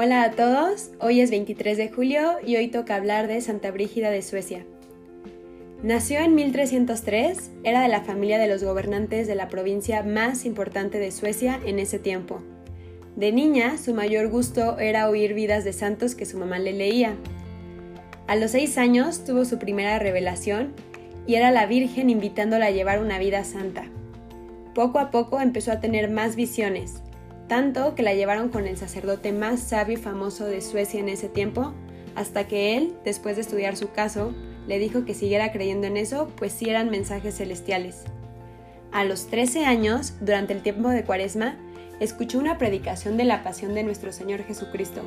Hola a todos, hoy es 23 de julio y hoy toca hablar de Santa Brígida de Suecia. Nació en 1303, era de la familia de los gobernantes de la provincia más importante de Suecia en ese tiempo. De niña, su mayor gusto era oír vidas de santos que su mamá le leía. A los seis años tuvo su primera revelación y era la Virgen invitándola a llevar una vida santa. Poco a poco empezó a tener más visiones, tanto que la llevaron con el sacerdote más sabio y famoso de Suecia en ese tiempo, hasta que él, después de estudiar su caso, le dijo que siguiera creyendo en eso, pues sí eran mensajes celestiales. A los 13 años, durante el tiempo de Cuaresma, escuchó una predicación de la pasión de nuestro Señor Jesucristo.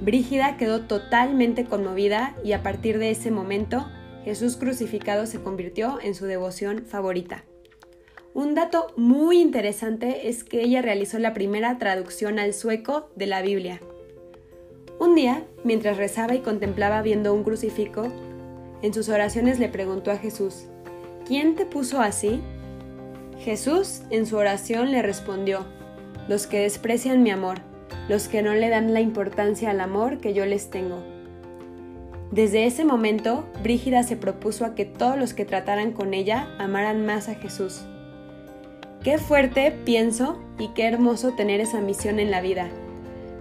Brígida quedó totalmente conmovida y a partir de ese momento, Jesús crucificado se convirtió en su devoción favorita. Un dato muy interesante es que ella realizó la primera traducción al sueco de la Biblia. Un día, mientras rezaba y contemplaba viendo un crucifijo, en sus oraciones le preguntó a Jesús, ¿quién te puso así? Jesús en su oración le respondió, los que desprecian mi amor, los que no le dan la importancia al amor que yo les tengo. Desde ese momento, Brígida se propuso a que todos los que trataran con ella amaran más a Jesús. Qué fuerte, pienso, y qué hermoso tener esa misión en la vida.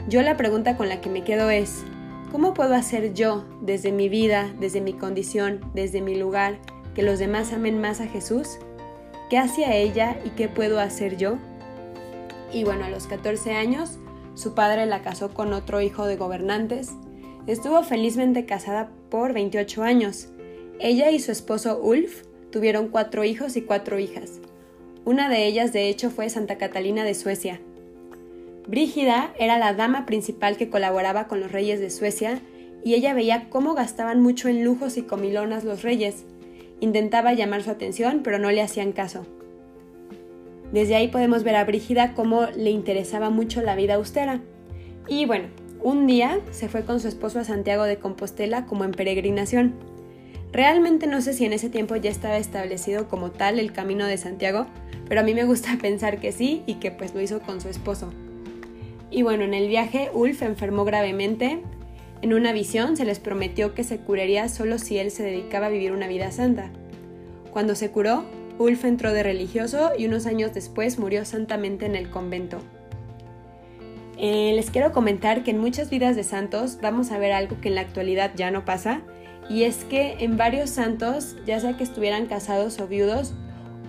Yo la pregunta con la que me quedo es, ¿cómo puedo hacer yo, desde mi vida, desde mi condición, desde mi lugar, que los demás amen más a Jesús? ¿Qué hacía ella y qué puedo hacer yo? Y bueno, a los 14 años, su padre la casó con otro hijo de gobernantes. Estuvo felizmente casada por 28 años. Ella y su esposo Ulf tuvieron cuatro hijos y cuatro hijas. Una de ellas, de hecho, fue Santa Catalina de Suecia. Brígida era la dama principal que colaboraba con los reyes de Suecia y ella veía cómo gastaban mucho en lujos y comilonas los reyes. Intentaba llamar su atención, pero no le hacían caso. Desde ahí podemos ver a Brígida cómo le interesaba mucho la vida austera. Y bueno, un día se fue con su esposo a Santiago de Compostela como en peregrinación. Realmente no sé si en ese tiempo ya estaba establecido como tal el camino de Santiago, pero a mí me gusta pensar que sí y que pues lo hizo con su esposo. Y bueno, en el viaje Ulf enfermó gravemente. En una visión se les prometió que se curaría solo si él se dedicaba a vivir una vida santa. Cuando se curó, Ulf entró de religioso y unos años después murió santamente en el convento. Eh, les quiero comentar que en muchas vidas de santos vamos a ver algo que en la actualidad ya no pasa, y es que en varios santos, ya sea que estuvieran casados o viudos,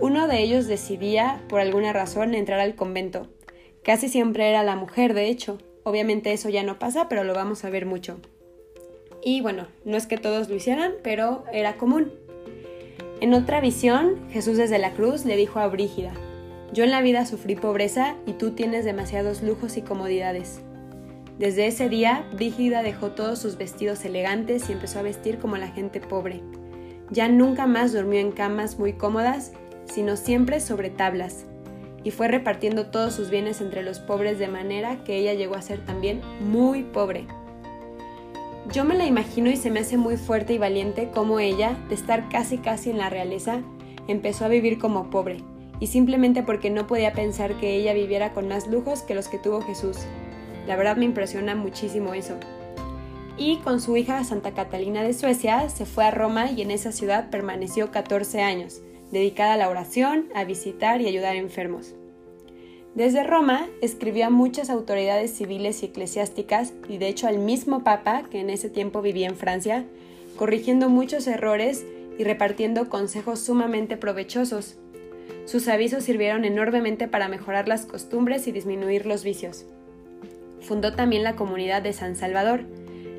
uno de ellos decidía, por alguna razón, entrar al convento. Casi siempre era la mujer, de hecho. Obviamente eso ya no pasa, pero lo vamos a ver mucho. Y bueno, no es que todos lo hicieran, pero era común. En otra visión, Jesús desde la cruz le dijo a Brígida, yo en la vida sufrí pobreza y tú tienes demasiados lujos y comodidades. Desde ese día, Brígida dejó todos sus vestidos elegantes y empezó a vestir como la gente pobre. Ya nunca más durmió en camas muy cómodas sino siempre sobre tablas, y fue repartiendo todos sus bienes entre los pobres de manera que ella llegó a ser también muy pobre. Yo me la imagino y se me hace muy fuerte y valiente como ella, de estar casi casi en la realeza, empezó a vivir como pobre, y simplemente porque no podía pensar que ella viviera con más lujos que los que tuvo Jesús. La verdad me impresiona muchísimo eso. Y con su hija Santa Catalina de Suecia se fue a Roma y en esa ciudad permaneció 14 años, dedicada a la oración, a visitar y ayudar a enfermos. Desde Roma escribió a muchas autoridades civiles y eclesiásticas y de hecho al mismo Papa, que en ese tiempo vivía en Francia, corrigiendo muchos errores y repartiendo consejos sumamente provechosos. Sus avisos sirvieron enormemente para mejorar las costumbres y disminuir los vicios. Fundó también la comunidad de San Salvador.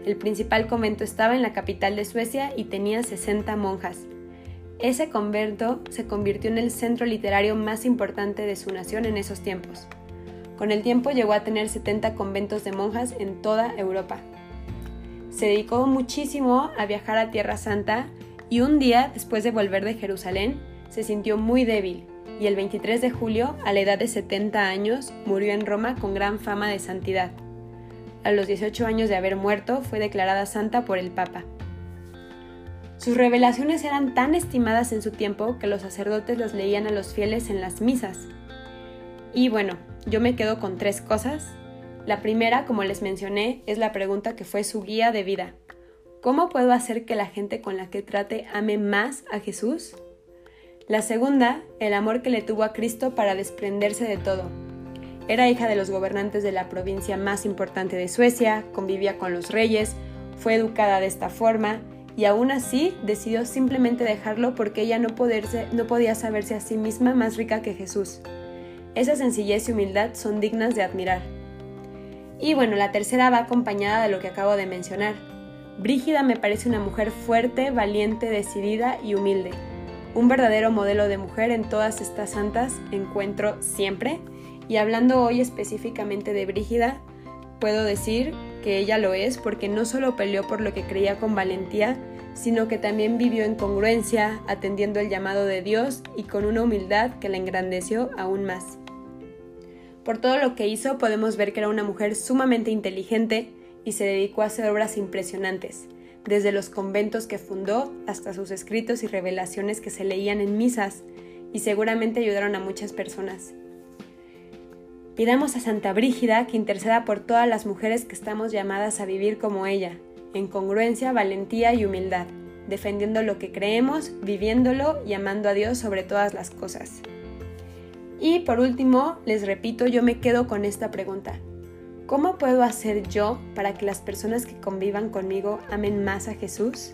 El principal convento estaba en la capital de Suecia y tenía 60 monjas. Ese convento se convirtió en el centro literario más importante de su nación en esos tiempos. Con el tiempo llegó a tener 70 conventos de monjas en toda Europa. Se dedicó muchísimo a viajar a Tierra Santa y un día, después de volver de Jerusalén, se sintió muy débil y el 23 de julio, a la edad de 70 años, murió en Roma con gran fama de santidad. A los 18 años de haber muerto, fue declarada santa por el Papa. Sus revelaciones eran tan estimadas en su tiempo que los sacerdotes las leían a los fieles en las misas. Y bueno, yo me quedo con tres cosas. La primera, como les mencioné, es la pregunta que fue su guía de vida. ¿Cómo puedo hacer que la gente con la que trate ame más a Jesús? La segunda, el amor que le tuvo a Cristo para desprenderse de todo. Era hija de los gobernantes de la provincia más importante de Suecia, convivía con los reyes, fue educada de esta forma y aún así decidió simplemente dejarlo porque ella no, podía saberse a sí misma más rica que Jesús. Esa sencillez y humildad son dignas de admirar. Y bueno, la tercera va acompañada de lo que acabo de mencionar. Brígida me parece una mujer fuerte, valiente, decidida y humilde. Un verdadero modelo de mujer en todas estas santas encuentro siempre. Y hablando hoy específicamente de Brígida, puedo decir que ella lo es porque no solo peleó por lo que creía con valentía, sino que también vivió en congruencia, atendiendo el llamado de Dios y con una humildad que la engrandeció aún más. Por todo lo que hizo podemos ver que era una mujer sumamente inteligente y se dedicó a hacer obras impresionantes, desde los conventos que fundó hasta sus escritos y revelaciones que se leían en misas, y seguramente ayudaron a muchas personas. Pidamos a Santa Brígida que interceda por todas las mujeres que estamos llamadas a vivir como ella, en congruencia, valentía y humildad, defendiendo lo que creemos, viviéndolo y amando a Dios sobre todas las cosas. Y por último, les repito, yo me quedo con esta pregunta. ¿Cómo puedo hacer yo para que las personas que convivan conmigo amen más a Jesús?